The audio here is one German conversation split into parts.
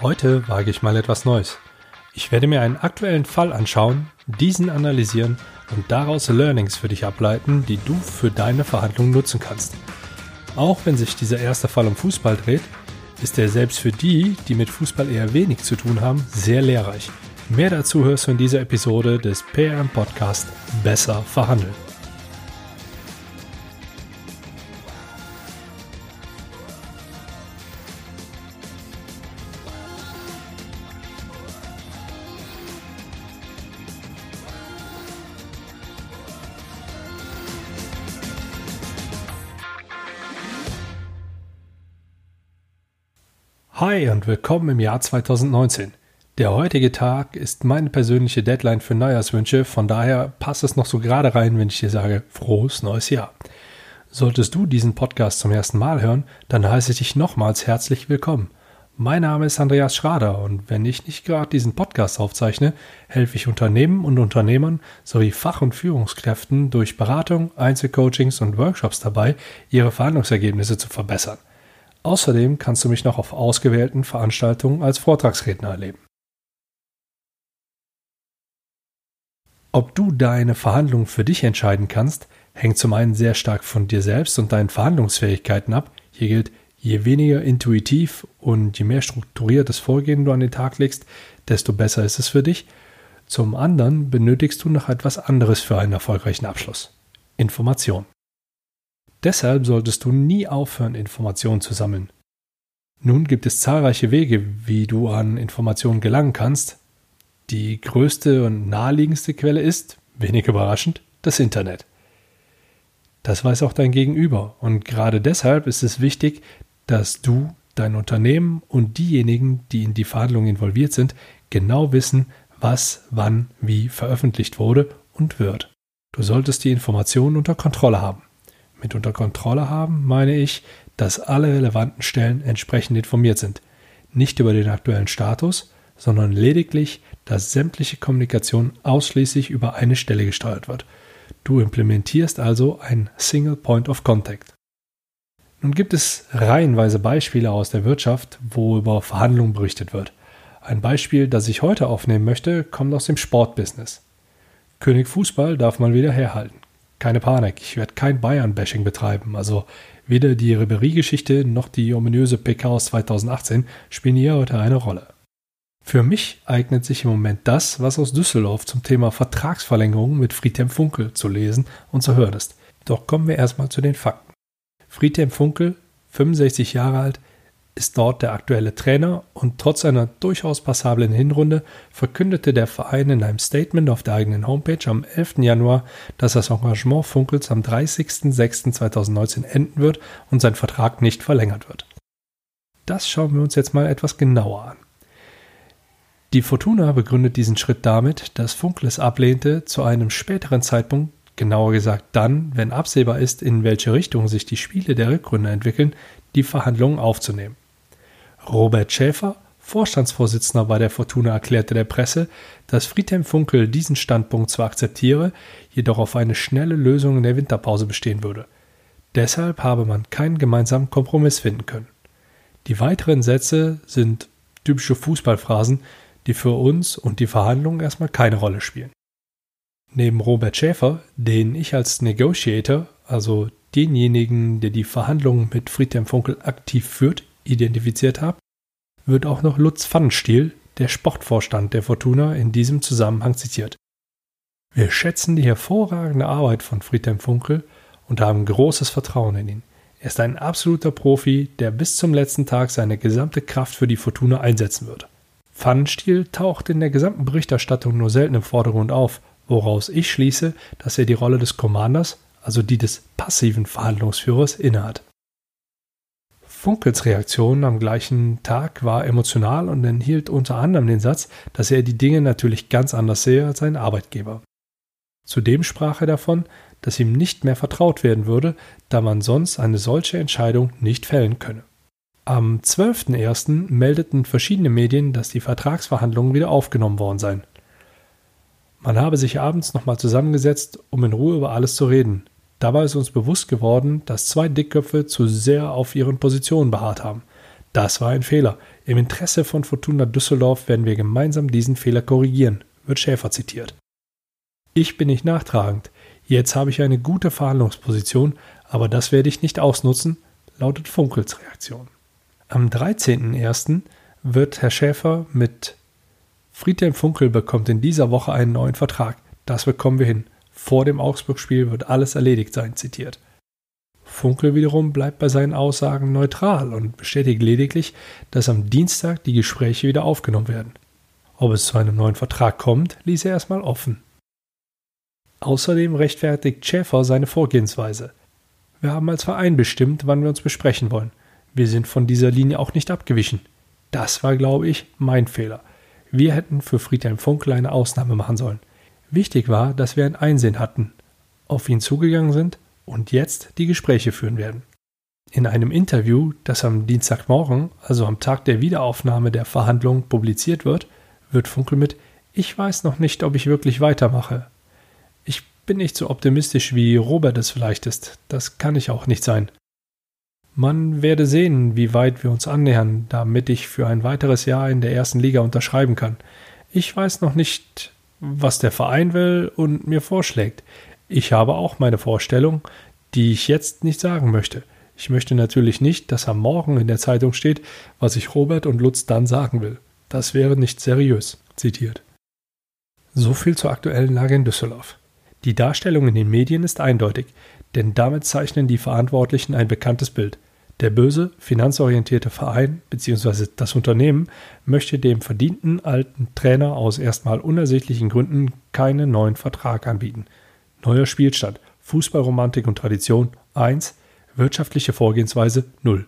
Heute wage ich mal etwas Neues. Ich werde mir einen aktuellen Fall anschauen, diesen analysieren und daraus Learnings für dich ableiten, die du für deine Verhandlungen nutzen kannst. Auch wenn sich dieser erste Fall um Fußball dreht, ist er selbst für die, die mit Fußball eher wenig zu tun haben, sehr lehrreich. Mehr dazu hörst du in dieser Episode des PRM Podcast Besser verhandeln. Hi und willkommen im Jahr 2019. Der heutige Tag ist meine persönliche Deadline für Neujahrswünsche, von daher passt es noch so gerade rein, wenn ich dir sage, frohes neues Jahr. Solltest du diesen Podcast zum ersten Mal hören, dann heiße ich dich nochmals herzlich willkommen. Mein Name ist Andreas Schrader und wenn ich nicht gerade diesen Podcast aufzeichne, helfe ich Unternehmen und Unternehmern sowie Fach- und Führungskräften durch Beratung, Einzelcoachings und Workshops dabei, ihre Verhandlungsergebnisse zu verbessern. Außerdem kannst du mich noch auf ausgewählten Veranstaltungen als Vortragsredner erleben. Ob du deine Verhandlungen für dich entscheiden kannst, hängt zum einen sehr stark von dir selbst und deinen Verhandlungsfähigkeiten ab. Hier gilt, je weniger intuitiv und je mehr strukturiertes Vorgehen du an den Tag legst, desto besser ist es für dich. Zum anderen benötigst du noch etwas anderes für einen erfolgreichen Abschluss. Information. Deshalb solltest du nie aufhören, Informationen zu sammeln. Nun gibt es zahlreiche Wege, wie du an Informationen gelangen kannst. Die größte und naheliegendste Quelle ist, wenig überraschend, das Internet. Das weiß auch dein Gegenüber und gerade deshalb ist es wichtig, dass du, dein Unternehmen und diejenigen, die in die Verhandlungen involviert sind, genau wissen, was, wann, wie veröffentlicht wurde und wird. Du solltest die Informationen unter Kontrolle haben mit unter Kontrolle haben, meine ich, dass alle relevanten Stellen entsprechend informiert sind. Nicht über den aktuellen Status, sondern lediglich, dass sämtliche Kommunikation ausschließlich über eine Stelle gesteuert wird. Du implementierst also ein Single Point of Contact. Nun gibt es reihenweise Beispiele aus der Wirtschaft, wo über Verhandlungen berichtet wird. Ein Beispiel, das ich heute aufnehmen möchte, kommt aus dem Sportbusiness. König Fußball darf man wieder herhalten keine Panik, ich werde kein Bayern-Bashing betreiben. Also weder die Ribery-Geschichte noch die ominöse PK aus 2018 spielen hier heute eine Rolle. Für mich eignet sich im Moment das, was aus Düsseldorf zum Thema Vertragsverlängerung mit Friedhelm Funkel zu lesen und zu hören ist. Doch kommen wir erstmal zu den Fakten. Friedhelm Funkel, 65 Jahre alt, ist dort der aktuelle Trainer und trotz einer durchaus passablen Hinrunde verkündete der Verein in einem Statement auf der eigenen Homepage am 11. Januar, dass das Engagement Funkels am 30.06.2019 enden wird und sein Vertrag nicht verlängert wird. Das schauen wir uns jetzt mal etwas genauer an. Die Fortuna begründet diesen Schritt damit, dass Funkel es ablehnte, zu einem späteren Zeitpunkt, genauer gesagt dann, wenn absehbar ist, in welche Richtung sich die Spiele der Rückrunde entwickeln, die Verhandlungen aufzunehmen. Robert Schäfer, Vorstandsvorsitzender bei der Fortuna, erklärte der Presse, dass Friedhelm Funkel diesen Standpunkt zwar akzeptiere, jedoch auf eine schnelle Lösung in der Winterpause bestehen würde. Deshalb habe man keinen gemeinsamen Kompromiss finden können. Die weiteren Sätze sind typische Fußballphrasen, die für uns und die Verhandlungen erstmal keine Rolle spielen. Neben Robert Schäfer, den ich als Negotiator, also denjenigen, der die Verhandlungen mit Friedhelm Funkel aktiv führt, identifiziert habe, wird auch noch Lutz Pfannenstiel, der Sportvorstand der Fortuna, in diesem Zusammenhang zitiert. Wir schätzen die hervorragende Arbeit von Friedhelm Funkel und haben großes Vertrauen in ihn. Er ist ein absoluter Profi, der bis zum letzten Tag seine gesamte Kraft für die Fortuna einsetzen wird. Pfannenstiel taucht in der gesamten Berichterstattung nur selten im Vordergrund auf, woraus ich schließe, dass er die Rolle des Commanders, also die des passiven Verhandlungsführers, innehat. Funkels Reaktion am gleichen Tag war emotional und enthielt unter anderem den Satz, dass er die Dinge natürlich ganz anders sehe als sein Arbeitgeber. Zudem sprach er davon, dass ihm nicht mehr vertraut werden würde, da man sonst eine solche Entscheidung nicht fällen könne. Am 12.01. meldeten verschiedene Medien, dass die Vertragsverhandlungen wieder aufgenommen worden seien. Man habe sich abends nochmal zusammengesetzt, um in Ruhe über alles zu reden. Dabei ist uns bewusst geworden, dass zwei Dickköpfe zu sehr auf ihren Positionen beharrt haben. Das war ein Fehler. Im Interesse von Fortuna Düsseldorf werden wir gemeinsam diesen Fehler korrigieren, wird Schäfer zitiert. Ich bin nicht nachtragend. Jetzt habe ich eine gute Verhandlungsposition, aber das werde ich nicht ausnutzen, lautet Funkels Reaktion. Am 13.01. wird Herr Schäfer mit Friedhelm Funkel bekommt in dieser Woche einen neuen Vertrag. Das bekommen wir hin. Vor dem Augsburg-Spiel wird alles erledigt sein, zitiert. Funkel wiederum bleibt bei seinen Aussagen neutral und bestätigt lediglich, dass am Dienstag die Gespräche wieder aufgenommen werden. Ob es zu einem neuen Vertrag kommt, ließ er erstmal offen. Außerdem rechtfertigt Schäfer seine Vorgehensweise. Wir haben als Verein bestimmt, wann wir uns besprechen wollen. Wir sind von dieser Linie auch nicht abgewichen. Das war, glaube ich, mein Fehler. Wir hätten für Friedhelm Funkel eine Ausnahme machen sollen. Wichtig war, dass wir ein Einsehen hatten, auf ihn zugegangen sind und jetzt die Gespräche führen werden. In einem Interview, das am Dienstagmorgen, also am Tag der Wiederaufnahme der Verhandlungen, publiziert wird, wird Funkel mit Ich weiß noch nicht, ob ich wirklich weitermache. Ich bin nicht so optimistisch, wie Robert es vielleicht ist. Das kann ich auch nicht sein. Man werde sehen, wie weit wir uns annähern, damit ich für ein weiteres Jahr in der ersten Liga unterschreiben kann. Ich weiß noch nicht, was der Verein will und mir vorschlägt. Ich habe auch meine Vorstellung, die ich jetzt nicht sagen möchte. Ich möchte natürlich nicht, dass am Morgen in der Zeitung steht, was ich Robert und Lutz dann sagen will. Das wäre nicht seriös, zitiert. So viel zur aktuellen Lage in Düsseldorf. Die Darstellung in den Medien ist eindeutig, denn damit zeichnen die Verantwortlichen ein bekanntes Bild. Der böse, finanzorientierte Verein bzw. das Unternehmen möchte dem verdienten alten Trainer aus erstmal unersichtlichen Gründen keinen neuen Vertrag anbieten. Neuer Spielstand, Fußballromantik und Tradition 1, wirtschaftliche Vorgehensweise 0.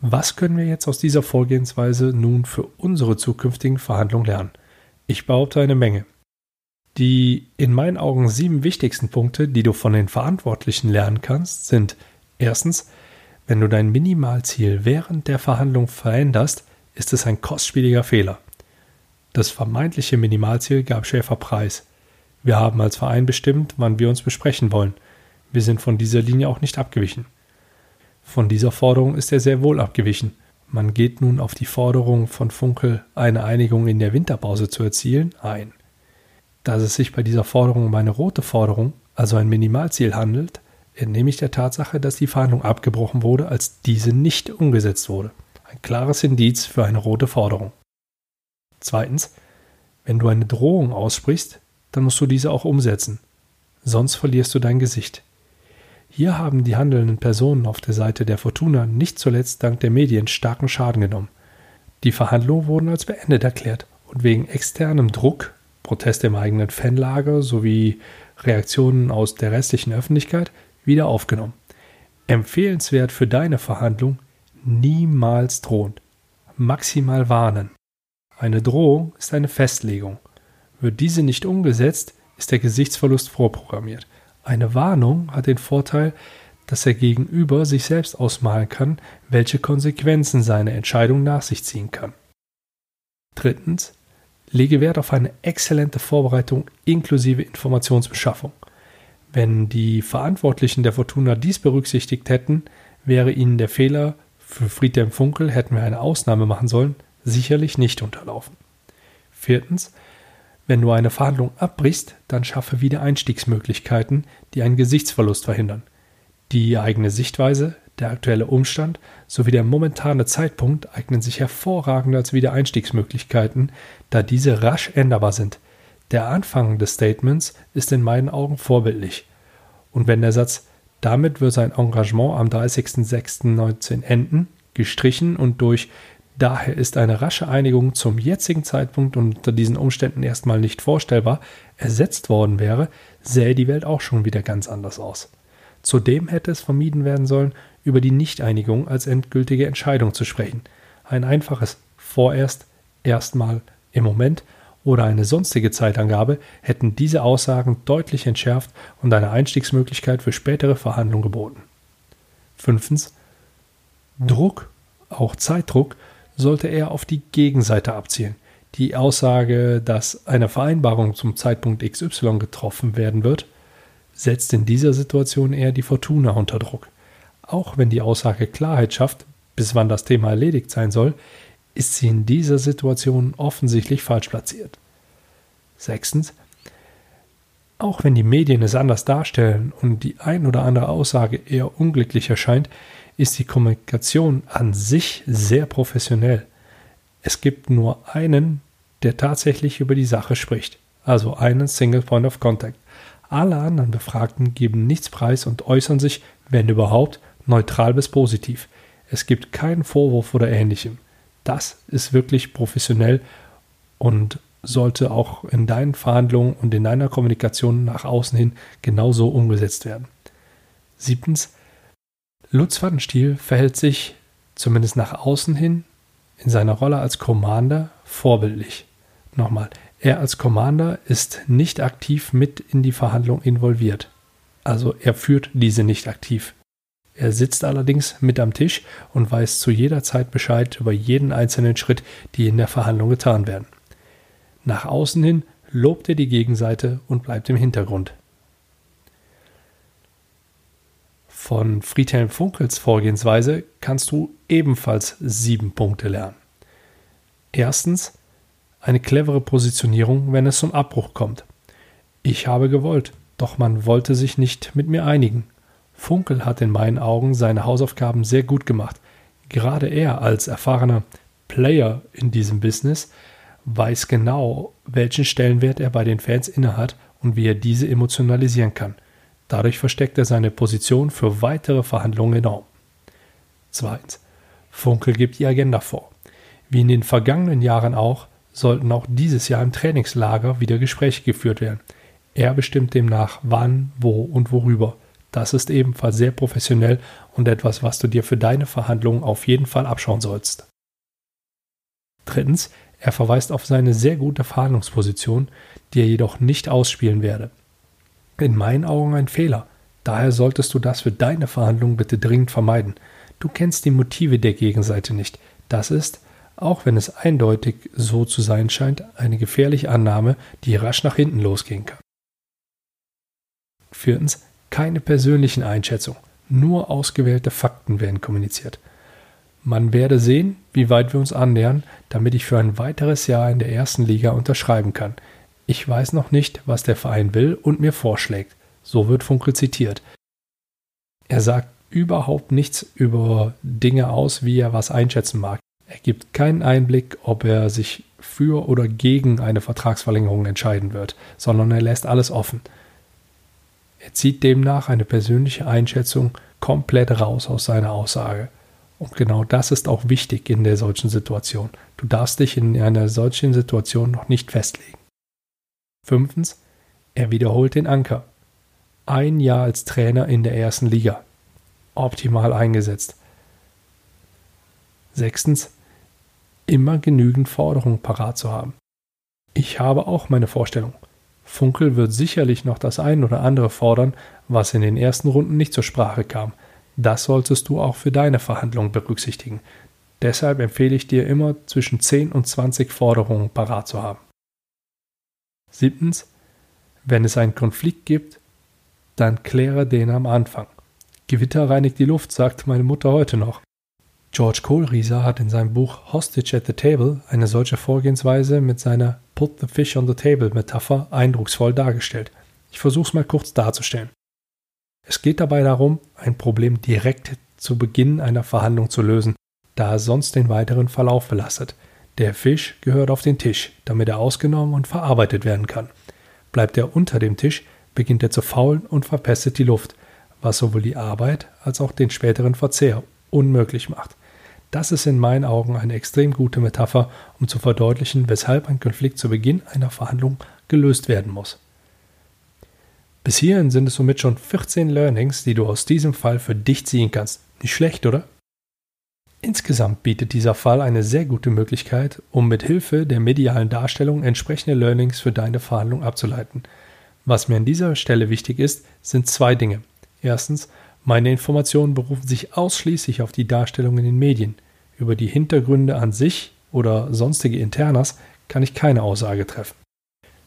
Was können wir jetzt aus dieser Vorgehensweise nun für unsere zukünftigen Verhandlungen lernen? Ich behaupte eine Menge. Die in meinen Augen sieben wichtigsten Punkte, die du von den Verantwortlichen lernen kannst, sind erstens, wenn du dein Minimalziel während der Verhandlung veränderst, ist es ein kostspieliger Fehler. Das vermeintliche Minimalziel gab Schäfer preis. Wir haben als Verein bestimmt, wann wir uns besprechen wollen. Wir sind von dieser Linie auch nicht abgewichen. Von dieser Forderung ist er sehr wohl abgewichen. Man geht nun auf die Forderung von Funkel, eine Einigung in der Winterpause zu erzielen, ein. Dass es sich bei dieser Forderung um eine rote Forderung, also ein Minimalziel handelt, entnehme ich der Tatsache, dass die Verhandlung abgebrochen wurde, als diese nicht umgesetzt wurde. Ein klares Indiz für eine rote Forderung. Zweitens, wenn du eine Drohung aussprichst, dann musst du diese auch umsetzen. Sonst verlierst du dein Gesicht. Hier haben die handelnden Personen auf der Seite der Fortuna nicht zuletzt dank der Medien starken Schaden genommen. Die Verhandlungen wurden als beendet erklärt und wegen externem Druck, Proteste im eigenen Fanlager sowie Reaktionen aus der restlichen Öffentlichkeit wieder aufgenommen. Empfehlenswert für deine Verhandlung niemals drohen, maximal warnen. Eine Drohung ist eine Festlegung. Wird diese nicht umgesetzt, ist der Gesichtsverlust vorprogrammiert. Eine Warnung hat den Vorteil, dass der Gegenüber sich selbst ausmalen kann, welche Konsequenzen seine Entscheidung nach sich ziehen kann. Drittens, lege Wert auf eine exzellente Vorbereitung inklusive Informationsbeschaffung. Wenn die Verantwortlichen der Fortuna dies berücksichtigt hätten, wäre ihnen der Fehler, für Friedhelm Funkel hätten wir eine Ausnahme machen sollen, sicherlich nicht unterlaufen. Viertens, wenn du eine Verhandlung abbrichst, dann schaffe wieder Einstiegsmöglichkeiten, die einen Gesichtsverlust verhindern. Die eigene Sichtweise, der aktuelle Umstand sowie der momentane Zeitpunkt eignen sich hervorragend als Wiedereinstiegsmöglichkeiten, da diese rasch änderbar sind. Der Anfang des Statements ist in meinen Augen vorbildlich. Und wenn der Satz damit wird sein Engagement am 30.06.19 enden, gestrichen und durch Daher ist eine rasche Einigung zum jetzigen Zeitpunkt und unter diesen Umständen erstmal nicht vorstellbar, ersetzt worden wäre, sähe die Welt auch schon wieder ganz anders aus. Zudem hätte es vermieden werden sollen, über die Nichteinigung als endgültige Entscheidung zu sprechen. Ein einfaches vorerst, erstmal, im Moment oder eine sonstige Zeitangabe hätten diese Aussagen deutlich entschärft und eine Einstiegsmöglichkeit für spätere Verhandlungen geboten. Fünftens Druck, auch Zeitdruck, sollte er auf die Gegenseite abzielen. Die Aussage, dass eine Vereinbarung zum Zeitpunkt XY getroffen werden wird, setzt in dieser Situation eher die Fortuna unter Druck. Auch wenn die Aussage Klarheit schafft, bis wann das Thema erledigt sein soll, ist sie in dieser Situation offensichtlich falsch platziert. Sechstens, auch wenn die Medien es anders darstellen und die ein oder andere Aussage eher unglücklich erscheint, ist die Kommunikation an sich sehr professionell. Es gibt nur einen, der tatsächlich über die Sache spricht, also einen Single Point of Contact. Alle anderen Befragten geben nichts preis und äußern sich, wenn überhaupt, neutral bis positiv. Es gibt keinen Vorwurf oder ähnlichem. Das ist wirklich professionell und sollte auch in deinen Verhandlungen und in deiner Kommunikation nach außen hin genauso umgesetzt werden. Siebtens, Lutz Pfannenstiel verhält sich, zumindest nach außen hin, in seiner Rolle als Commander vorbildlich. Nochmal, er als Commander ist nicht aktiv mit in die Verhandlung involviert. Also er führt diese nicht aktiv. Er sitzt allerdings mit am Tisch und weiß zu jeder Zeit Bescheid über jeden einzelnen Schritt, die in der Verhandlung getan werden. Nach außen hin lobt er die Gegenseite und bleibt im Hintergrund. Von Friedhelm Funkels Vorgehensweise kannst du ebenfalls sieben Punkte lernen. Erstens eine clevere Positionierung, wenn es zum Abbruch kommt. Ich habe gewollt, doch man wollte sich nicht mit mir einigen. Funkel hat in meinen Augen seine Hausaufgaben sehr gut gemacht. Gerade er als erfahrener Player in diesem Business weiß genau, welchen Stellenwert er bei den Fans innehat und wie er diese emotionalisieren kann. Dadurch versteckt er seine Position für weitere Verhandlungen enorm. Zweitens. Funkel gibt die Agenda vor. Wie in den vergangenen Jahren auch, sollten auch dieses Jahr im Trainingslager wieder Gespräche geführt werden. Er bestimmt demnach wann, wo und worüber. Das ist ebenfalls sehr professionell und etwas, was du dir für deine Verhandlungen auf jeden Fall abschauen sollst. Drittens, er verweist auf seine sehr gute Verhandlungsposition, die er jedoch nicht ausspielen werde. In meinen Augen ein Fehler. Daher solltest du das für deine Verhandlungen bitte dringend vermeiden. Du kennst die Motive der Gegenseite nicht. Das ist, auch wenn es eindeutig so zu sein scheint, eine gefährliche Annahme, die rasch nach hinten losgehen kann. Viertens, keine persönlichen Einschätzungen. Nur ausgewählte Fakten werden kommuniziert. Man werde sehen, wie weit wir uns annähern, damit ich für ein weiteres Jahr in der ersten Liga unterschreiben kann. Ich weiß noch nicht, was der Verein will und mir vorschlägt. So wird Funkel zitiert. Er sagt überhaupt nichts über Dinge aus, wie er was einschätzen mag. Er gibt keinen Einblick, ob er sich für oder gegen eine Vertragsverlängerung entscheiden wird, sondern er lässt alles offen. Er zieht demnach eine persönliche Einschätzung komplett raus aus seiner Aussage. Und genau das ist auch wichtig in der solchen Situation. Du darfst dich in einer solchen Situation noch nicht festlegen. Fünftens, er wiederholt den Anker. Ein Jahr als Trainer in der ersten Liga. Optimal eingesetzt. Sechstens, immer genügend Forderungen parat zu haben. Ich habe auch meine Vorstellung. Funkel wird sicherlich noch das ein oder andere fordern, was in den ersten Runden nicht zur Sprache kam. Das solltest du auch für deine Verhandlungen berücksichtigen. Deshalb empfehle ich dir immer zwischen 10 und 20 Forderungen parat zu haben. Siebtens, wenn es einen Konflikt gibt, dann kläre den am Anfang. Gewitter reinigt die Luft, sagt meine Mutter heute noch. George Kohlrieser hat in seinem Buch Hostage at the Table eine solche Vorgehensweise mit seiner Put the Fish on the Table Metapher eindrucksvoll dargestellt. Ich versuche es mal kurz darzustellen. Es geht dabei darum, ein Problem direkt zu Beginn einer Verhandlung zu lösen, da es sonst den weiteren Verlauf belastet. Der Fisch gehört auf den Tisch, damit er ausgenommen und verarbeitet werden kann. Bleibt er unter dem Tisch, beginnt er zu faulen und verpestet die Luft, was sowohl die Arbeit als auch den späteren Verzehr unmöglich macht. Das ist in meinen Augen eine extrem gute Metapher, um zu verdeutlichen, weshalb ein Konflikt zu Beginn einer Verhandlung gelöst werden muss. Bis hierhin sind es somit schon 14 Learnings, die du aus diesem Fall für dich ziehen kannst. Nicht schlecht, oder? Insgesamt bietet dieser Fall eine sehr gute Möglichkeit, um mit Hilfe der medialen Darstellung entsprechende Learnings für deine Verhandlung abzuleiten. Was mir an dieser Stelle wichtig ist, sind zwei Dinge. Erstens, meine Informationen berufen sich ausschließlich auf die Darstellung in den Medien. Über die Hintergründe an sich oder sonstige Internas kann ich keine Aussage treffen.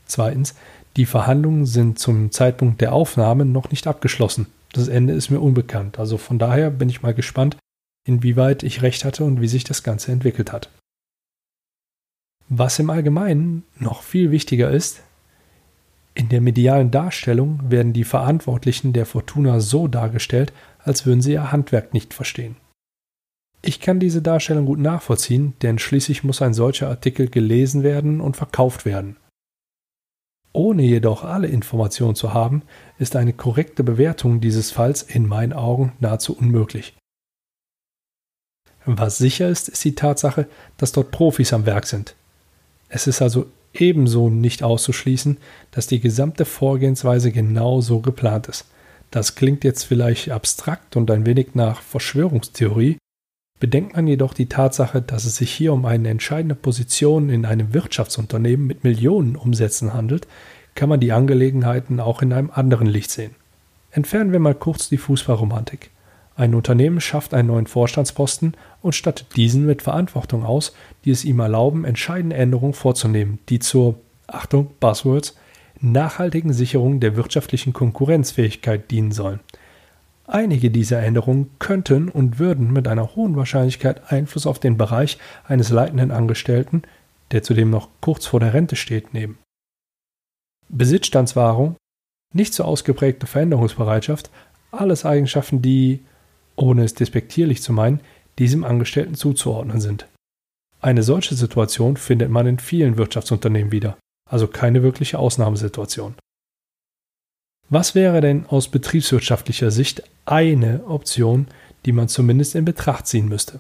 Zweitens, die Verhandlungen sind zum Zeitpunkt der Aufnahme noch nicht abgeschlossen. Das Ende ist mir unbekannt. Also von daher bin ich mal gespannt, inwieweit ich recht hatte und wie sich das Ganze entwickelt hat. Was im Allgemeinen noch viel wichtiger ist, in der medialen Darstellung werden die Verantwortlichen der Fortuna so dargestellt, als würden sie ihr Handwerk nicht verstehen. Ich kann diese Darstellung gut nachvollziehen, denn schließlich muss ein solcher Artikel gelesen werden und verkauft werden. Ohne jedoch alle Informationen zu haben, ist eine korrekte Bewertung dieses Falls in meinen Augen nahezu unmöglich. Was sicher ist, ist die Tatsache, dass dort Profis am Werk sind. Es ist also ebenso nicht auszuschließen, dass die gesamte Vorgehensweise genau so geplant ist. Das klingt jetzt vielleicht abstrakt und ein wenig nach Verschwörungstheorie, Bedenkt man jedoch die Tatsache, dass es sich hier um eine entscheidende Position in einem Wirtschaftsunternehmen mit Millionen Umsätzen handelt, kann man die Angelegenheiten auch in einem anderen Licht sehen. Entfernen wir mal kurz die Fußballromantik. Ein Unternehmen schafft einen neuen Vorstandsposten und stattet diesen mit Verantwortung aus, die es ihm erlauben, entscheidende Änderungen vorzunehmen, die zur, Achtung, Buzzwords, nachhaltigen Sicherung der wirtschaftlichen Konkurrenzfähigkeit dienen sollen. Einige dieser Änderungen könnten und würden mit einer hohen Wahrscheinlichkeit Einfluss auf den Bereich eines leitenden Angestellten, der zudem noch kurz vor der Rente steht, nehmen. Besitzstandswahrung, nicht so ausgeprägte Veränderungsbereitschaft, alles Eigenschaften, die, ohne es despektierlich zu meinen, diesem Angestellten zuzuordnen sind. Eine solche Situation findet man in vielen Wirtschaftsunternehmen wieder, also keine wirkliche Ausnahmesituation. Was wäre denn aus betriebswirtschaftlicher Sicht eine Option, die man zumindest in Betracht ziehen müsste?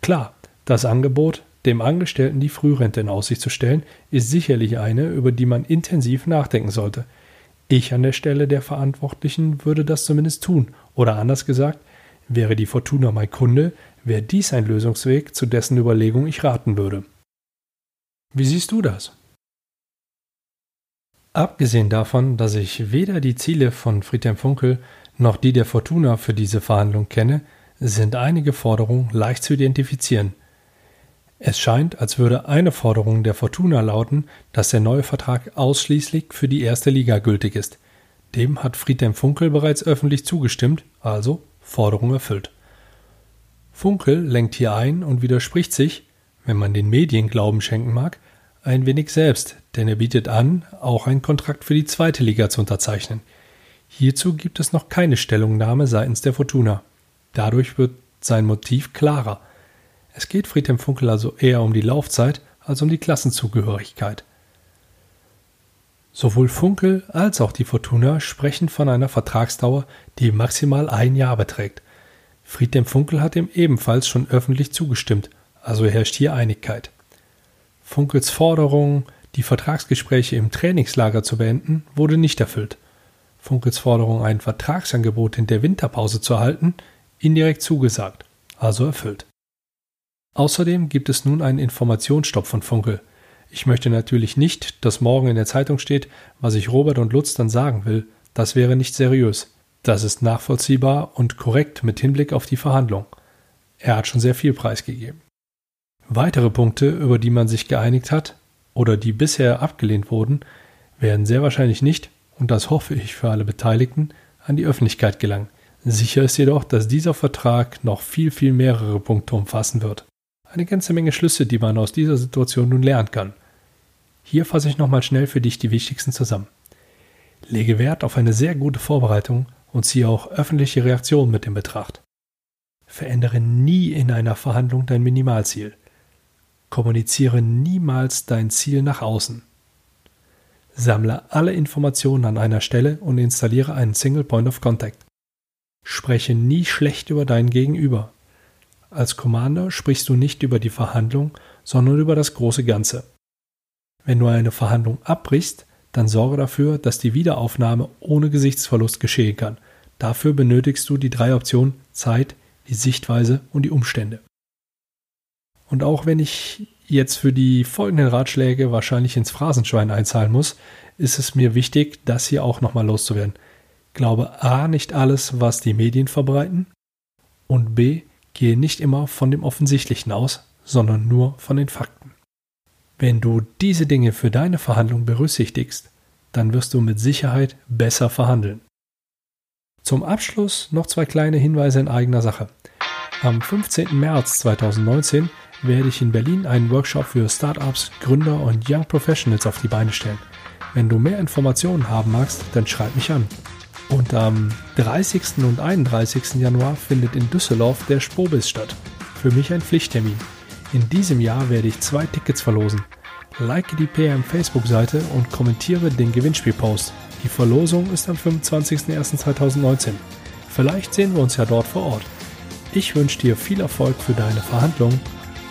Klar, das Angebot, dem Angestellten die Frührente in Aussicht zu stellen, ist sicherlich eine, über die man intensiv nachdenken sollte. Ich an der Stelle der Verantwortlichen würde das zumindest tun, oder anders gesagt, wäre die Fortuna mein Kunde, wäre dies ein Lösungsweg, zu dessen Überlegung ich raten würde. Wie siehst du das? Abgesehen davon, dass ich weder die Ziele von Friedhelm Funkel noch die der Fortuna für diese Verhandlung kenne, sind einige Forderungen leicht zu identifizieren. Es scheint, als würde eine Forderung der Fortuna lauten, dass der neue Vertrag ausschließlich für die erste Liga gültig ist. Dem hat Friedhelm Funkel bereits öffentlich zugestimmt, also Forderung erfüllt. Funkel lenkt hier ein und widerspricht sich, wenn man den Medien Glauben schenken mag, ein wenig selbst, denn er bietet an, auch einen Kontrakt für die zweite Liga zu unterzeichnen. Hierzu gibt es noch keine Stellungnahme seitens der Fortuna. Dadurch wird sein Motiv klarer. Es geht Friedhelm Funkel also eher um die Laufzeit als um die Klassenzugehörigkeit. Sowohl Funkel als auch die Fortuna sprechen von einer Vertragsdauer, die maximal ein Jahr beträgt. Friedhelm Funkel hat ihm ebenfalls schon öffentlich zugestimmt, also herrscht hier Einigkeit. Funkels Forderung, die Vertragsgespräche im Trainingslager zu beenden, wurde nicht erfüllt. Funkels Forderung, ein Vertragsangebot in der Winterpause zu erhalten, indirekt zugesagt, also erfüllt. Außerdem gibt es nun einen Informationsstopp von Funkel. Ich möchte natürlich nicht, dass morgen in der Zeitung steht, was ich Robert und Lutz dann sagen will. Das wäre nicht seriös. Das ist nachvollziehbar und korrekt mit Hinblick auf die Verhandlung. Er hat schon sehr viel preisgegeben. Weitere Punkte, über die man sich geeinigt hat oder die bisher abgelehnt wurden, werden sehr wahrscheinlich nicht, und das hoffe ich für alle Beteiligten, an die Öffentlichkeit gelangen. Sicher ist jedoch, dass dieser Vertrag noch viel, viel mehrere Punkte umfassen wird. Eine ganze Menge Schlüsse, die man aus dieser Situation nun lernen kann. Hier fasse ich nochmal schnell für dich die wichtigsten zusammen. Lege Wert auf eine sehr gute Vorbereitung und ziehe auch öffentliche Reaktionen mit in Betracht. Verändere nie in einer Verhandlung dein Minimalziel. Kommuniziere niemals dein Ziel nach außen. Sammle alle Informationen an einer Stelle und installiere einen Single Point of Contact. Spreche nie schlecht über deinen Gegenüber. Als Commander sprichst du nicht über die Verhandlung, sondern über das große Ganze. Wenn du eine Verhandlung abbrichst, dann sorge dafür, dass die Wiederaufnahme ohne Gesichtsverlust geschehen kann. Dafür benötigst du die drei Optionen Zeit, die Sichtweise und die Umstände. Und auch wenn ich jetzt für die folgenden Ratschläge wahrscheinlich ins Phrasenschwein einzahlen muss, ist es mir wichtig, das hier auch nochmal loszuwerden. Glaube A nicht alles, was die Medien verbreiten und B gehe nicht immer von dem Offensichtlichen aus, sondern nur von den Fakten. Wenn du diese Dinge für deine Verhandlung berücksichtigst, dann wirst du mit Sicherheit besser verhandeln. Zum Abschluss noch zwei kleine Hinweise in eigener Sache. Am 15. März 2019 werde ich in Berlin einen Workshop für Startups, Gründer und Young Professionals auf die Beine stellen. Wenn du mehr Informationen haben magst, dann schreib mich an. Und am 30. und 31. Januar findet in Düsseldorf der Spobis statt. Für mich ein Pflichttermin. In diesem Jahr werde ich zwei Tickets verlosen. Like die PM Facebook-Seite und kommentiere den Gewinnspielpost. Die Verlosung ist am 25.01.2019. Vielleicht sehen wir uns ja dort vor Ort. Ich wünsche dir viel Erfolg für deine Verhandlungen.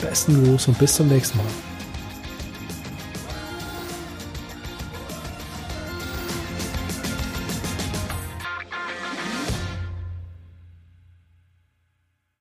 Besten Gruß und bis zum nächsten Mal.